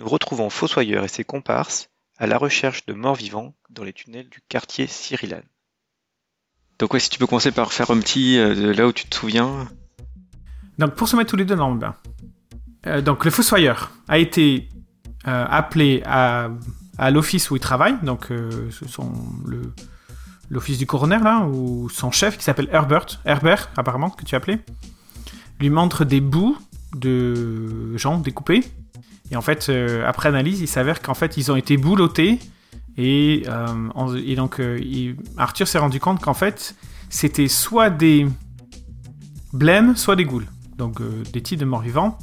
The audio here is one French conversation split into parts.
Nous retrouvons Fossoyeur et ses comparses à la recherche de morts vivants dans les tunnels du quartier Cyrillan. Donc ouais, si tu peux commencer par faire un petit euh, de là où tu te souviens. Donc pour se mettre tous les deux dans le bain. Euh, donc le Fossoyeur a été euh, appelé à, à l'office où il travaille, donc euh, ce sont le l'office du coroner là, ou son chef qui s'appelle Herbert, Herbert apparemment que tu as appelé, lui montre des bouts de gens découpés. Et en fait, euh, après analyse, il s'avère qu'en fait, ils ont été boulottés. Et, euh, et donc, euh, Arthur s'est rendu compte qu'en fait, c'était soit des blêmes, soit des ghouls. Donc, des types de morts-vivants.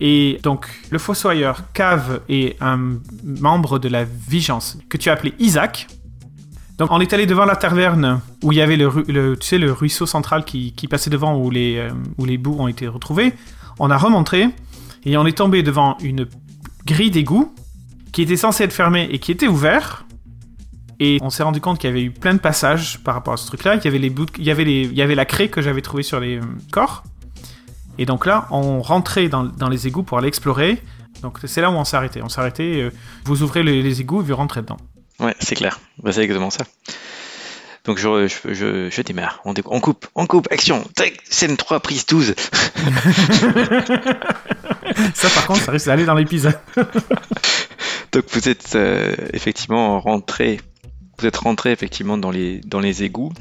Et donc, le fossoyeur Cave est un membre de la Vigence que tu as appelé Isaac. Donc, on est allé devant la taverne où il y avait le, tu sais, le ruisseau central qui, passait devant où les, où les bouts ont été retrouvés. On a remontré et on est tombé devant une grille d'égout qui était censée être fermée et qui était ouverte. Et on s'est rendu compte qu'il y avait eu plein de passages par rapport à ce truc-là. Il y avait les bouts, de- il y avait les, il y avait la craie que j'avais trouvée sur les euh, corps. Et donc là, on rentrait dans, dans les égouts pour aller explorer. Donc c'est là où on s'est arrêté. On s'est arrêté. euh, vous ouvrez les, les égouts et vous rentrez dedans. Ouais, c'est clair. Bah, c'est exactement ça. Donc je, je, je, je démarre. On, on coupe, on coupe, action. Tac, scène 3, prise 12. Ça, par contre, ça risque d'aller dans l'épisode. Donc vous êtes euh, effectivement rentré, vous êtes rentré effectivement dans les dans les égouts.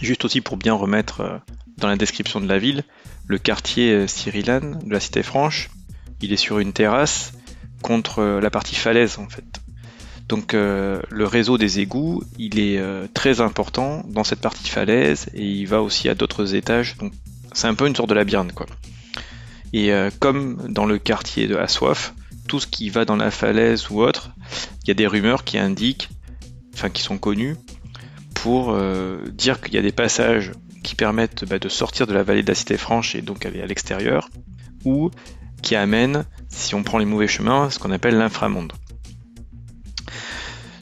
Juste aussi pour bien remettre euh, dans la description de la ville, le quartier euh, Cyrillan de la Cité Franche, il est sur une terrasse contre euh, la partie falaise en fait. Donc euh, le réseau des égouts, il est euh, très important dans cette partie falaise et il va aussi à d'autres étages. Donc c'est un peu une sorte de labyrinthe quoi. Et euh, comme dans le quartier de Assoif, tout ce qui va dans la falaise ou autre, il y a des rumeurs qui indiquent, enfin qui sont connues, pour euh, dire qu'il y a des passages qui permettent bah, de sortir de la vallée de la Cité Franche et donc aller à l'extérieur, ou qui amènent, si on prend les mauvais chemins, ce qu'on appelle l'inframonde.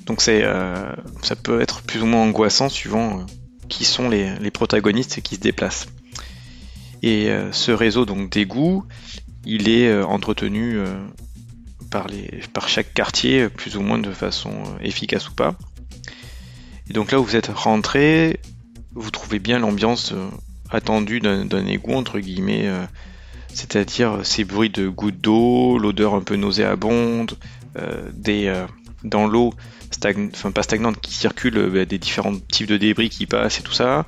Donc euh, ça peut être plus ou moins angoissant suivant qui sont les, les protagonistes qui se déplacent. Et euh, ce réseau donc d'égouts, il est euh, entretenu euh, par, les, par chaque quartier, plus ou moins de façon efficace ou pas. Et donc là où vous êtes rentré, vous trouvez bien l'ambiance attendue d'un égout, entre guillemets, c'est-à-dire ces bruits de gouttes d'eau, l'odeur un peu nauséabonde, des, dans l'eau, enfin pas stagnante, qui circule, bah, des différents types de débris qui passent et tout ça.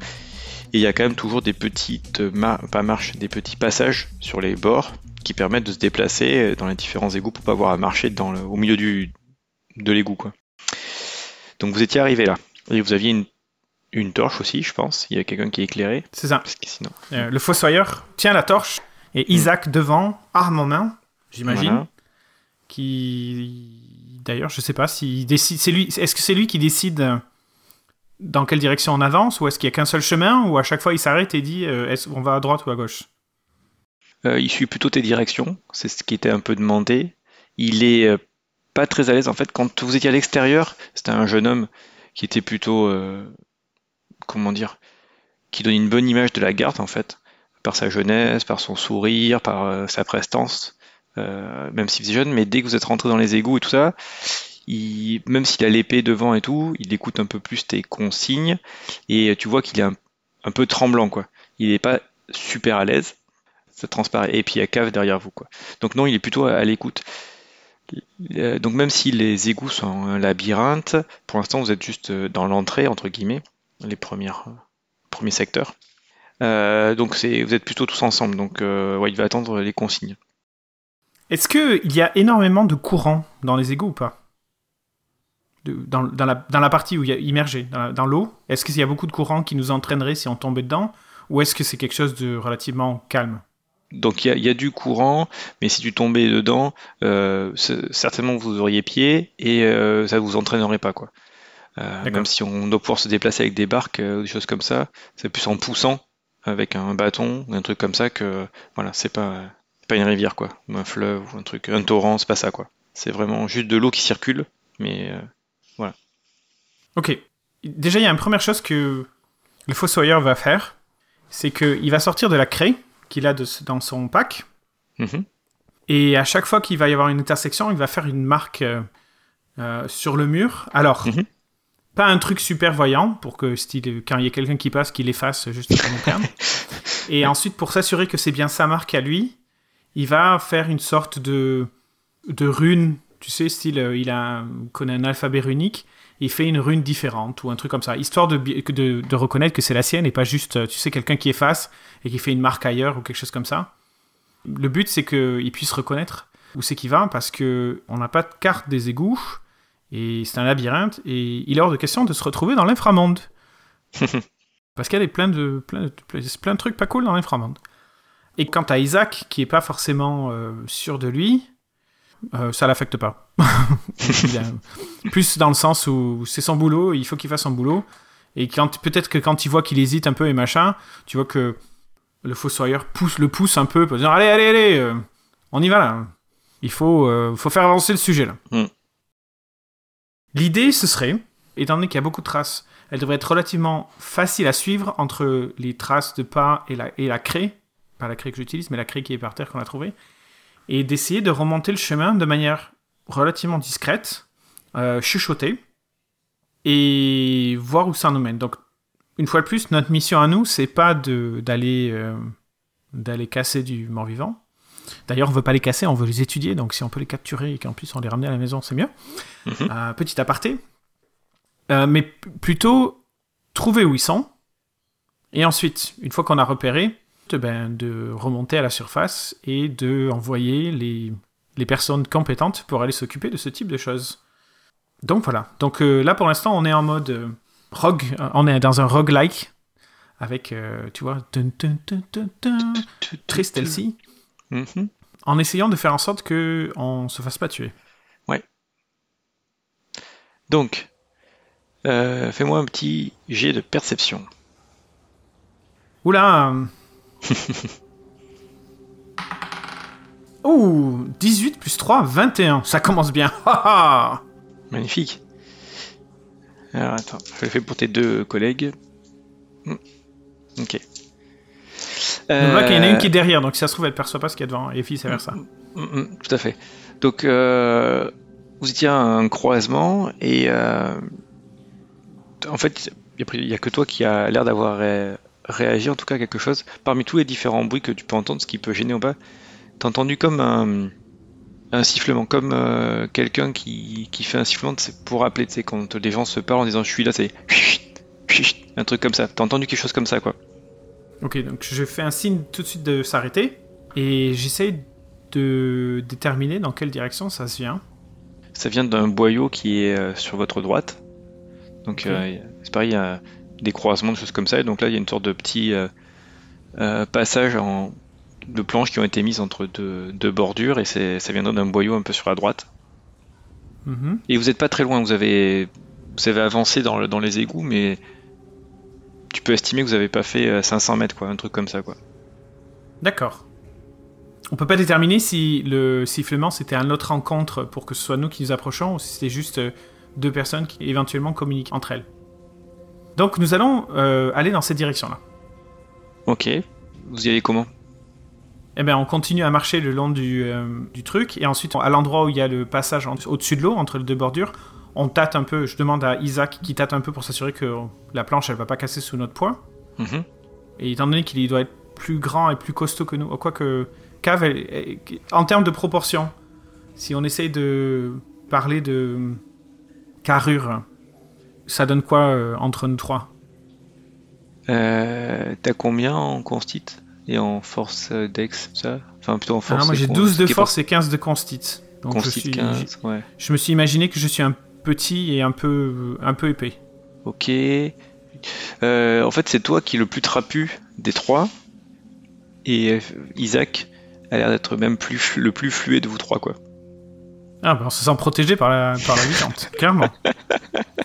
Et il y a quand même toujours des petites, mar- pas marches, des petits passages sur les bords qui permettent de se déplacer dans les différents égouts pour pas avoir à marcher dans le- au milieu du, de l'égout. Quoi. Donc vous étiez arrivé là. Et vous aviez une, une torche aussi, je pense. Il y a quelqu'un qui est éclairé. C'est ça. Parce que sinon. Euh, le fossoyeur tient la torche et Isaac devant, arme en main, j'imagine. Voilà. Qui, d'ailleurs, je sais pas si décide. C'est lui. Est-ce que c'est lui qui décide euh, dans quelle direction on avance, ou est-ce qu'il y a qu'un seul chemin, ou à chaque fois il s'arrête et dit euh, est-ce qu'on va à droite ou à gauche? Euh, il suit plutôt tes directions, c'est ce qui était un peu demandé. Il est euh, pas très à l'aise en fait. Quand vous étiez à l'extérieur, c'était un jeune homme qui était plutôt, euh, comment dire, qui donne une bonne image de la garde en fait, par sa jeunesse, par son sourire, par sa prestance. même s'il faisait jeune, mais dès que vous êtes rentré dans les égouts et tout ça, même s'il a l'épée devant et tout, il écoute un peu plus tes consignes et tu vois qu'il est un, peu tremblant quoi. Il n'est pas super à l'aise, ça transparaît. Et puis il y a cave derrière vous quoi. Donc non, il est plutôt à, l'écoute. Euh, donc même si les égouts sont un labyrinthe, pour l'instant vous êtes juste euh, dans l'entrée entre guillemets, les premières, euh, premiers secteurs. Donc vous êtes plutôt tous ensemble. Donc il va attendre les consignes. Est-ce qu'il y a énormément de courant dans les égouts ou pas? Dans, la, partie où il y a immergé, dans, l'eau, est-ce qu'il y a beaucoup de courant qui nous entraînerait si on tombait dedans Ou est-ce que c'est quelque chose de relativement calme? Donc il y, a, du courant, mais si tu tombais dedans, euh, certainement vous auriez pied et euh, ça vous entraînerait pas quoi. Euh, même si on doit pouvoir se déplacer avec des barques ou des choses comme ça, c'est plus en poussant avec un bâton ou un truc comme ça que voilà, c'est pas pas une rivière quoi, ou un fleuve ou un truc, un torrent, c'est pas ça quoi. C'est vraiment juste de l'eau qui circule, mais. Ok. Déjà, il y a une première chose que le fossoyeur va faire, c'est qu'il va sortir de la craie qu'il a dans son pack. Mhm. Et à chaque fois qu'il va y avoir une intersection, il va faire une marque euh, euh, sur le mur. Alors, mhm. pas un truc super voyant pour que style, quand il y a quelqu'un qui passe, qu'il efface juste pour terme. Et ensuite, pour s'assurer que c'est bien sa marque à lui, il va faire une sorte de, de rune tu sais, style, euh, il a, connaît un alphabet runique, il fait une rune différente ou un truc comme ça, histoire de, de, de reconnaître que c'est la sienne et pas juste, euh, tu sais, quelqu'un qui efface et qui fait une marque ailleurs ou quelque chose comme ça. Le but, c'est qu'il puisse reconnaître où c'est qu'il va parce que on n'a pas de carte des égouts et c'est un labyrinthe et il est hors de question de se retrouver dans l'inframonde. parce qu'il y a plein de, plein, de, plein de trucs pas cool dans l'inframonde. Et quant à Isaac, qui est pas forcément euh, sûr de lui, euh, ça l'affecte pas. plus dans le sens où c'est son boulot, il faut qu'il fasse son boulot. Et quand peut-être que quand il voit qu'il hésite un peu et machin, tu vois que le fossoyeur pousse le pousse un peu pour dire allez allez allez, euh, on y va là. Il faut euh, faut faire avancer le sujet là. Mm. L'idée ce serait, étant donné qu'il y a beaucoup de traces, elle devrait être relativement facile à suivre entre les traces de pas et la, et la craie, pas la craie que j'utilise, mais la craie qui est par terre qu'on a trouvée, et d'essayer de remonter le chemin de manière relativement discrète, euh, chuchoter, et voir où ça nous mène. Donc, une fois de plus, notre mission à nous, c'est pas d'aller euh, d'aller casser du mort-vivant. D'ailleurs, on veut pas les casser, on veut les étudier. Donc, si on peut les capturer et qu'en plus on les ramener à la maison, c'est mieux. Mhm. Euh, petit aparté. mais plutôt trouver où ils sont. Et ensuite, une fois qu'on a repéré, ben, de remonter à la surface et de envoyer les, les personnes compétentes pour aller s'occuper de ce type de choses. Donc voilà. Donc euh, là pour l'instant on est en mode euh, rogue, euh, on est dans un roguelike avec tu vois stealthy mm-hmm. en essayant de faire en sorte que on se fasse pas tuer. Ouais. Donc fais-moi un petit jet de perception. Oula Ouh, 18 plus 3, 21. Ça commence bien. Magnifique. Alors attends, je le fais pour tes deux collègues. Hmm. Ok. On voit qu'il y en a une qui est derrière, donc si ça se trouve, elle perçoit pas ce qu'il y a devant, et vice versa. Hmm, hmm, tout à fait. Donc, euh, vous étiez à un croisement, et euh, en fait, il n'y a, que toi qui a l'air d'avoir réagir en tout cas à quelque chose. Parmi tous les différents bruits que tu peux entendre, ce qui peut gêner ou pas, t'as entendu comme un, un sifflement, comme euh, quelqu'un qui, qui, fait un sifflement pour rappeler, tu sais, quand les gens se parlent en disant je suis là, c'est un truc comme ça. T'as entendu quelque chose comme ça, quoi. Ok, donc je fais un signe tout de suite de s'arrêter et j'essaye de déterminer dans quelle direction ça se vient. Ça vient d'un boyau qui est euh, sur votre droite. Donc euh, c'est pareil, il y a des croisements, de choses comme ça. Et donc là, il y a une sorte de petit euh, euh, passage en, de planches qui ont été mises entre deux, bordures et ça viendrait d'un boyau un peu sur la droite. Mm-hmm. Et vous n'êtes pas très loin, vous avez, vous avez avancé dans, dans les égouts, mais tu peux estimer que vous n'avez pas fait 500 euh, mètres, quoi, un truc comme ça. quoi. D'accord. On peut pas déterminer si le sifflement c'était un autre rencontre pour que ce soit nous qui nous approchons ou si c'était juste deux personnes qui éventuellement communiquent entre elles. Donc nous allons euh, aller dans cette direction-là. Ok. Vous y allez comment? Eh ben, on continue à marcher le long du, euh, du truc, et ensuite, à l'endroit où il y a le passage au-dessus de l'eau, entre les deux bordures, on tâte un peu. Je demande à Isaac qui tâte un peu pour s'assurer que la planche, elle va pas casser sous notre poids. Mhm. Et étant donné qu'il doit être plus grand et plus costaud que nous, quoique Cave, elle- elle- en termes de proportion, si on essaye de parler de carrure, ça donne quoi euh, entre nous trois Euh, T'as combien en constit et en force euh, dex, ça? Enfin, plutôt en Ah force. Moi j'ai con- 12 de force et 15 de constit. je, Constit suis- 15, ouais. je me suis imaginé que je suis un petit et un peu, un peu épais. Ok. Euh, en fait, c'est toi qui est le plus trapu des trois. Et Isaac a l'air d'être même plus le plus fluet de vous trois, quoi. Ah, ben on se sent protégé par la, par la vivante, clairement.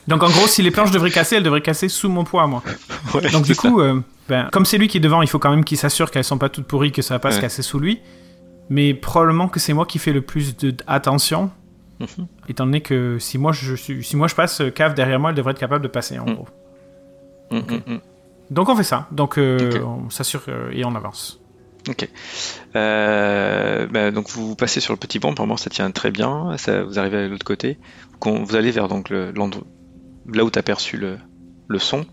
Donc en gros, si les planches devraient casser, elles devraient casser sous mon poids, moi. Ouais, Donc du coup, euh, ben, comme c'est lui qui est devant, il faut quand même qu'il s'assure qu'elles sont pas toutes pourries, que ça va pas se casser sous lui. Mais probablement que c'est moi qui fais le plus d'attention, Mhm. étant donné que si moi je suis, si moi je passe, euh, cave derrière moi, elle devrait être capable de passer en Mm. gros. Mm, mm. Donc on fait ça. Donc euh, on s'assure et on avance. Ok. Euh, bah, donc vous passez sur le petit banc, pour moi ça tient très bien, ça, vous arrivez à l'autre côté, vous allez vers donc le, l'endroit- là où tu as perçu le, le son.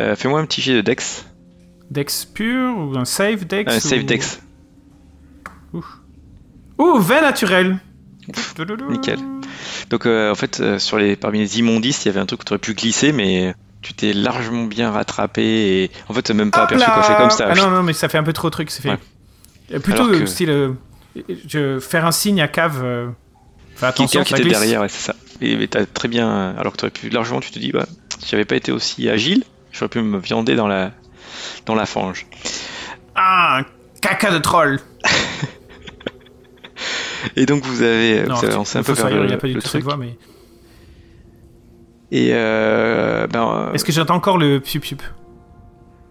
Euh, Fais-moi un petit jet de Dex, Dex pur ou un save Dex un ou- save Dex. Ouh, 20 naturel. nickel. Donc euh, en fait, sur les, parmi les immondices, il y avait un truc où tu aurais pu glisser, mais tu t'es largement bien rattrapé et en fait, t'as même pas Hop aperçu là quoi, c'est comme ça. Ah non, non, mais ça fait un peu trop truc, c'est fait. Ouais. Euh, Plutôt euh, que- style. euh, je, faire un signe à cave. euh, Fais attention, qui était glisse. derrière, ouais, c'est ça. Et t'as très bien. Alors que tu aurais pu largement, tu te dis, bah, si j'avais pas été aussi agile, j'aurais pu me viander dans la, dans la fange. Ah, un caca de troll. Et donc vous avez, Non, vous avez un peu vers le, il n'y a pas du le tout truc. voix, mais. Et euh, ben, euh, Est-ce que j'entends encore le piup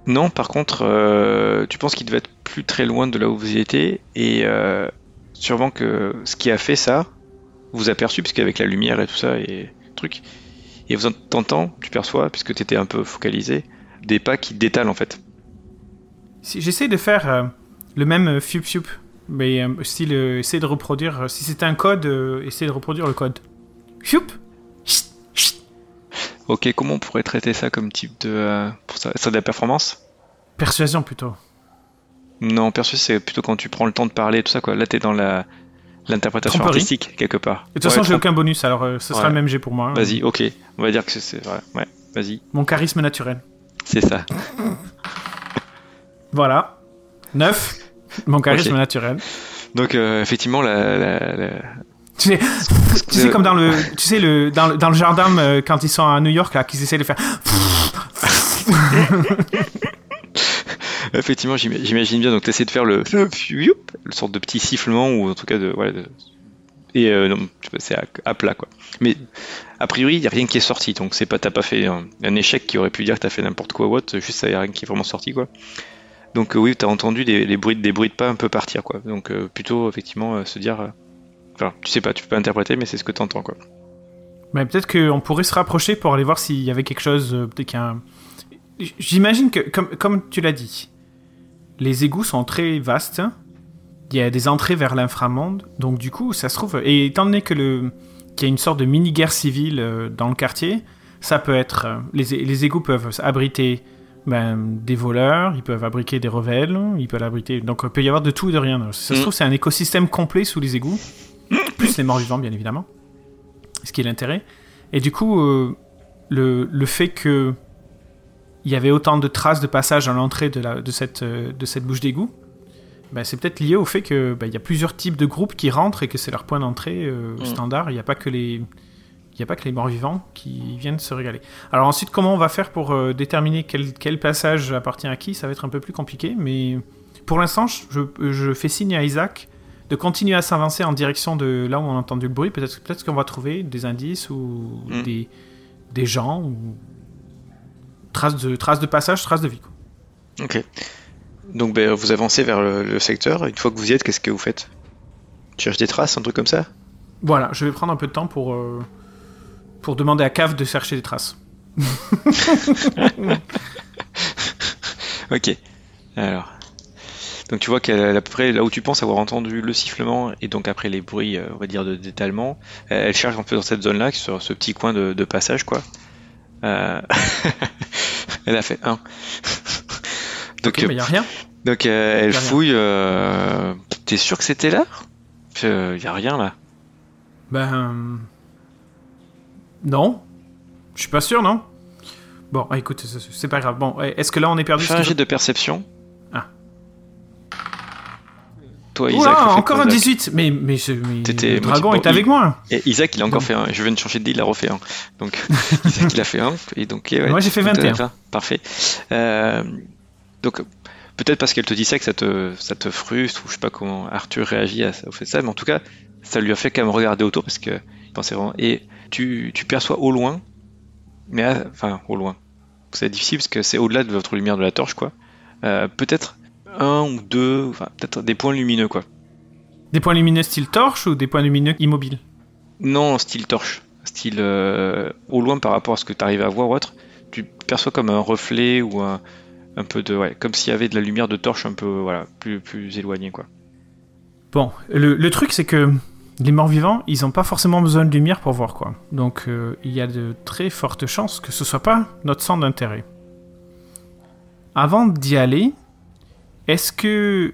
non, par contre, euh, tu penses qu'il devait être plus très loin de là où vous y étiez, et euh, sûrement que ce qui a fait ça vous a perçu, puisqu'avec la lumière et tout ça et truc, et vous t'entends, tu perçois, puisque tu étais un peu focalisé, des pas qui détalent en fait. Si j'essaie de faire euh, le même fiup fiup, mais euh, style, euh, essayer de reproduire. si c'était un code, essayer de reproduire le code. Fiup. Ok, comment on pourrait traiter ça comme type de. euh, pour ça, ça de la performance? Persuasion plutôt. Non, perçu, c'est plutôt quand tu prends le temps de parler, tout ça, quoi. Là, t'es dans la l'interprétation artistique, quelque part. De toute façon, j'ai aucun bonus, alors euh, ce sera le même jet pour moi. hein. Vas-y, ok. On va dire que c'est- vrai. Ouais, vas-y. Mon charisme naturel. C'est ça. Voilà. 9. Mon charisme naturel. Donc, euh, effectivement, la, la- la- Tu sais, tu sais comme dans le, tu sais le, dans, le- dans le jardin euh, quand ils sont à New York là, qu'ils essaient de faire. effectivement, j'ima- j'imagine bien. Donc, t'essaies de faire le, le sorte de petit sifflement ou en tout cas de, de- et euh, non, c'est à, à plat, quoi. Mais a priori, il y a rien qui est sorti. Donc, c'est pas, t'as pas fait un, un échec qui aurait pu dire que t'as fait n'importe quoi ou autre. Juste, il y a rien qui est vraiment sorti, quoi. Donc, euh, oui, t'as entendu des, les bruits, des bruits de pas un peu partir, quoi. Donc, euh, plutôt, effectivement, se dire. Enfin, tu sais pas, tu peux pas interpréter, mais c'est ce que t'entends, quoi. Mais peut-être qu'on pourrait se rapprocher pour aller voir s'il y avait quelque chose, euh, peut-être qu'un. J'imagine que, comme, comme tu l'as dit, les égouts sont très vastes. Il y a des entrées vers l'inframonde. Donc, du coup, ça se trouve. Et étant donné que le qu'il y a une sorte de mini-guerre civile euh, dans le quartier, ça peut être. euh, les, les égouts peuvent abriter ben, des voleurs, ils peuvent abriter des rebelles, ils peuvent abriter. Donc, il peut y avoir de tout et de rien. Ça se Mm. trouve, c'est un écosystème complet sous les égouts. Plus les morts vivants, bien évidemment. Ce qui est l'intérêt. Et du coup, euh, le, le fait que il y avait autant de traces de passage à l'entrée de, la- de, cette, euh, de cette bouche d'égout, ben, c'est peut-être lié au fait que ben, y a plusieurs types de groupes qui rentrent et que c'est leur point d'entrée euh, Mm. standard. Il n'y a pas que les il n'y a pas que les morts vivants qui viennent se régaler. Alors ensuite, comment on va faire pour euh, déterminer quel, quel passage appartient à qui? Ça va être un peu plus compliqué, mais pour l'instant, je, je fais signe à Isaac de continuer à s'avancer en direction de là où on a entendu le bruit. Peut-être peut qu'on va trouver des indices ou Mm. des, des gens ou traces de, traces de passage, traces de vie. quoi. Ok. Donc ben, vous avancez vers le, le secteur. Une fois que vous y êtes, qu'est-ce que vous faites? Tu cherches des traces, un truc comme ça? Voilà, je vais prendre un peu de temps pour, euh, pour demander à Cave de chercher des traces. Ok. Alors. Donc tu vois qu'à peu près là où tu penses avoir entendu le sifflement et donc après les bruits, on va dire, de d'étalement, elle cherche un peu dans cette zone-là, sur ce petit coin de, passage, quoi. elle a fait un. donc, il y a rien. Donc elle fouille. T'es sûr que c'était là? Il y a rien là. Ben. Non. Je suis pas sûr, non Bon, écoute, c'est pas grave. Bon, est-ce que là on est perdu Fais un jet de perception. Toi, Isaac. encore un 18 Mais, mais, le dragon est avec moi. Et Isaac, il a encore fait un. Je viens de changer de deal, il a refait un. Donc, Isaac, il a fait un. Et donc, moi, j'ai fait 21. Parfait. Euh, donc, peut-être parce qu'elle te dit ça que ça te, ça te frustre, ou je sais pas comment Arthur réagit à ça, au fait ça, mais en tout cas, ça lui a fait quand même regarder autour parce que il pensait vraiment. Et tu, tu perçois au loin, mais enfin au loin. C'est difficile parce que c'est au-delà de votre lumière de la torche, quoi. Euh, peut-être un ou deux, enfin peut-être des points lumineux, quoi. Des points lumineux style torche ou des points lumineux immobiles? Non, style torche. Style euh, au loin par rapport à ce que tu arrives à voir ou autre. Tu perçois comme un reflet ou un, un peu de. Ouais, comme s'il y avait de la lumière de torche un peu voilà, plus, plus éloignée, quoi. Bon, le, le truc c'est que les morts vivants, ils n'ont pas forcément besoin de lumière pour voir quoi. Donc euh, il y a de très fortes chances que ce soit pas notre centre d'intérêt. Avant d'y aller, est-ce que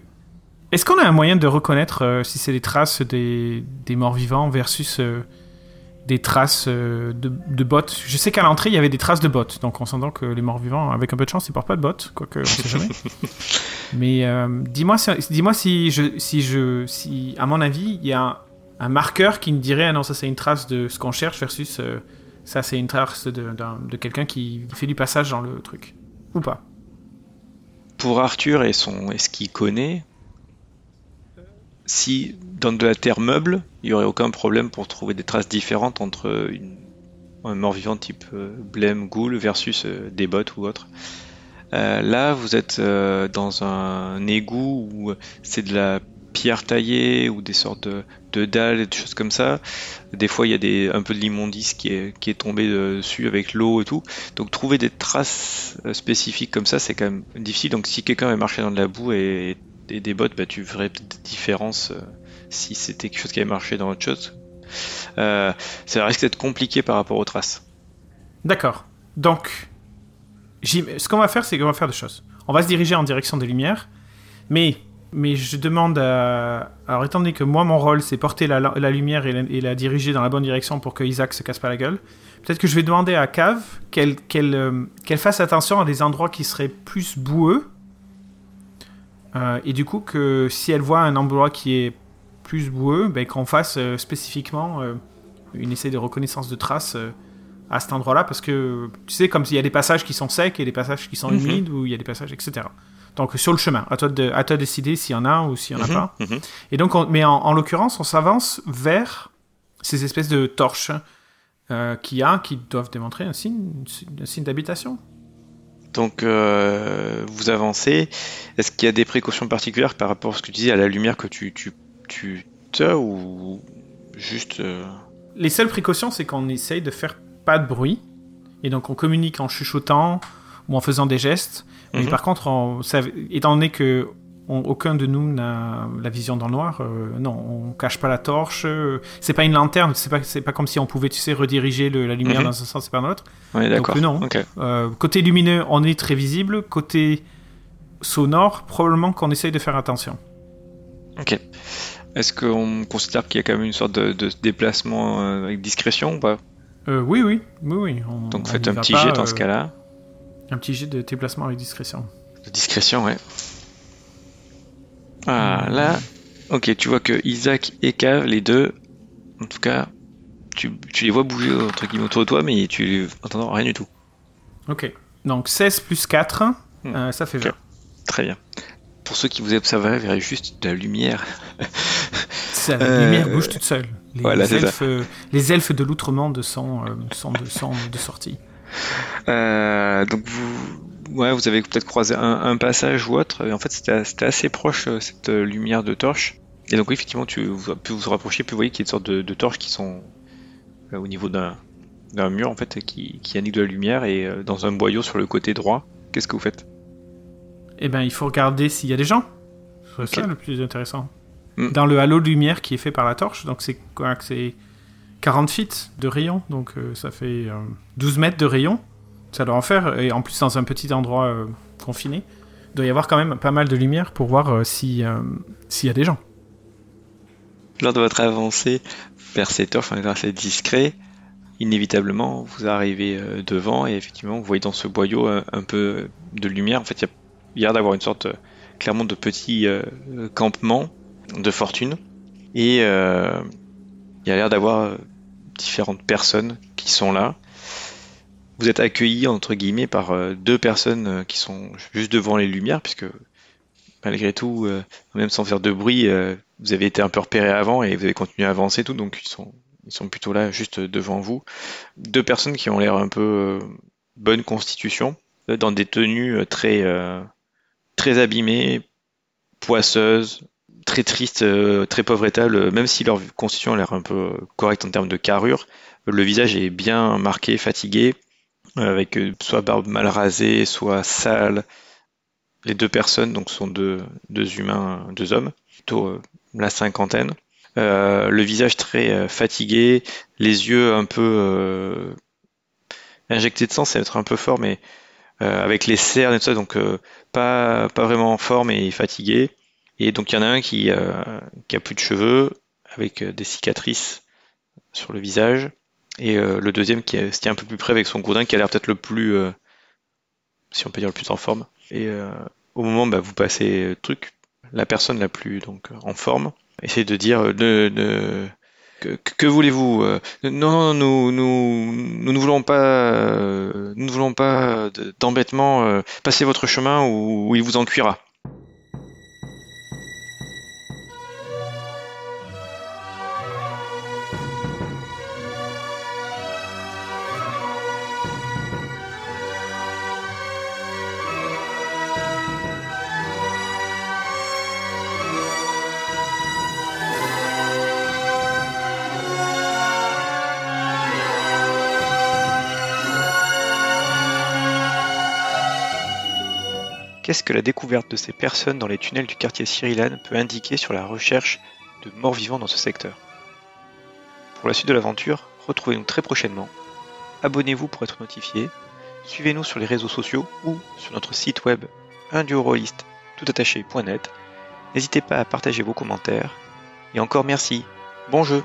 est-ce qu'on a un moyen de reconnaître euh, si c'est des traces des, des morts vivants versus euh, des traces de, de bottes? Je sais qu'à l'entrée il y avait des traces de bottes, donc on s'entend que les morts vivants, avec un peu de chance, ils portent pas de bottes, quoique on sait jamais. Mais dis-moi si, dis-moi si je si je si à mon avis il y a un marqueur qui me dirait ah non ça c'est une trace de ce qu'on cherche versus euh, ça c'est une trace de, de quelqu'un qui fait du passage dans le truc. Ou pas pour Arthur et son et ce qu'il connaît si dans de la terre meuble il y aurait aucun problème pour trouver des traces différentes entre un mort-vivant type euh, blême ghoul versus euh, des bottes ou autre. Là vous êtes dans un égout où c'est de la pierre taillée ou des sortes de, dalles et des choses comme ça. Des fois, il y a un peu de l'immondice qui est, qui est tombé dessus avec l'eau et tout. Donc, trouver des traces euh, spécifiques comme ça, c'est quand même difficile. Donc, si quelqu'un avait marché dans de la boue et, des bottes, bah, tu verrais peut-être des différences euh, si c'était quelque chose qui avait marché dans autre chose. Euh, ça risque d'être compliqué par rapport aux traces. D'accord. Donc, ce qu'on va faire, c'est qu'on va faire des choses. On va se diriger en direction des lumières, mais mais je demande à. Alors, étant donné que moi, mon rôle, c'est porter la, lumière et la, diriger dans la bonne direction pour que Isaac se casse pas la gueule, peut-être que je vais demander à Cave qu'elle euh, qu'elle fasse attention à des endroits qui seraient plus boueux. Euh, et du coup, que si elle voit un endroit qui est plus boueux, ben, qu'on fasse euh, spécifiquement une essai de reconnaissance de traces à cet endroit-là, parce que tu sais, comme s'il y a des passages qui sont secs et des passages qui sont mhm. humides, ou il y a des passages, etc. Donc sur le chemin, à toi de, à toi de décider s'il y en a ou s'il n'y en a mhm, pas. Mhm. Et donc, mais en, l'occurrence, on s'avance vers ces espèces de torches euh, qu'il y a, qui doivent démontrer un signe, un signe d'habitation. Donc euh, vous avancez. Est-ce qu'il y a des précautions particulières par rapport à ce que tu disais à la lumière que tu tu tu as ou juste euh, Les seules précautions, c'est qu'on essaye de faire pas de bruit et donc on communique en chuchotant ou en faisant des gestes mais mhm. par contre, étant donné que aucun de nous n'a la vision dans le noir, euh, non, on cache pas la torche. Euh, c'est pas une lanterne, c'est pas, c'est pas comme si on pouvait, tu sais, rediriger la lumière mhm. dans un sens et pas dans l'autre. Oui, d'accord. non. Euh, côté lumineux, on est très visible. Côté sonore, probablement qu'on essaye de faire attention. Ok. Est-ce qu'on considère qu'il y a quand même une sorte de, déplacement avec discrétion ou pas? Oui, oui, oui, oui. Donc faites un petit jet dans ce cas-là. Un petit jet de déplacement avec discrétion. De discrétion, ouais. Ah, là, ok, tu vois que Isaac et Cave, les deux, en tout cas, tu, les vois bouger entre guillemets autour de toi, mais tu n'entends rien du tout. Ok, donc 16 plus 4, hmm. euh, ça fait 20. Très bien. Pour ceux qui vous observeraient, verraient juste de la lumière. Ça, la lumière bouge toute seule. Les, elfes, les elfes de l'outre-monde sont, euh, sont, de, sont de sortie. Euh, donc vous, ouais, vous avez peut-être croisé un, passage ou autre. Et en fait, c'était assez proche euh, cette euh, lumière de torche. Et donc oui, effectivement, tu vous, plus vous rapprochez, plus vous voyez qu'il y a une sorte de, de torches qui sont au niveau d'un mur en fait qui, qui indique de la lumière et dans un boyau sur le côté droit. Qu'est-ce que vous faites? Eh ben, il faut regarder s'il y a des gens. C'est ça le plus intéressant. Hmm. Dans le halo de lumière qui est fait par la torche, donc c'est quoi? C'est 40 feet de rayon, donc euh, ça fait 12 mètres de rayon. Ça doit en faire, et en plus dans un petit endroit confiné, il doit y avoir quand même pas mal de lumière pour voir s'il y a des gens. Lors de votre avancée vers cette enfin grâce à discret, inévitablement vous arrivez euh, devant et effectivement vous voyez dans ce boyau euh, un, peu de lumière. En fait, il y a l'air d'avoir une sorte euh, clairement de petit campement de fortune et il y a l'air d'avoir différentes personnes qui sont là. Vous êtes accueillis entre guillemets par deux personnes qui sont juste devant les lumières puisque malgré tout, même sans faire de bruit, vous avez été un peu repéré avant et vous avez continué à avancer tout, donc ils sont ils sont plutôt là juste devant vous. Deux personnes qui ont l'air un peu euh, bonne constitution, euh, dans des tenues euh, très très abîmées, poisseuses, très tristes, très pauvres état, même si leur constitution a l'air un peu correcte en termes de carrure, le visage est bien marqué, fatigué, avec soit barbe mal rasée, soit sale. Les deux personnes donc sont deux, deux humains, deux hommes, plutôt la cinquantaine. Euh, le visage très euh, fatigué, les yeux un peu euh, injectés de sang, va être un peu fort, mais avec les cernes et tout ça, donc pas, pas vraiment fort, mais fatigué. Et donc il y en a un qui, qui a plus de cheveux, avec des cicatrices sur le visage, et le deuxième qui est, un peu plus près avec son gourdin, qui a l'air peut-être le plus, si on peut dire le plus en forme. Et au moment bah, vous passez le truc, la personne la plus donc en forme essayer de dire euh, que, voulez-vous euh, Non, non, nous, nous, nous ne voulons pas, euh, nous ne pas d'embêtement. Passez votre chemin ou il vous en cuira. Qu'est-ce que la découverte de ces personnes dans les tunnels du quartier Cyrilane peut indiquer sur la recherche de morts vivants dans ce secteur? Pour la suite de l'aventure, retrouvez-nous très prochainement. Abonnez-vous pour être notifié. Suivez-nous sur les réseaux sociaux ou sur notre site web toutattaché.net. N'hésitez pas à partager vos commentaires. Et encore merci. Bon jeu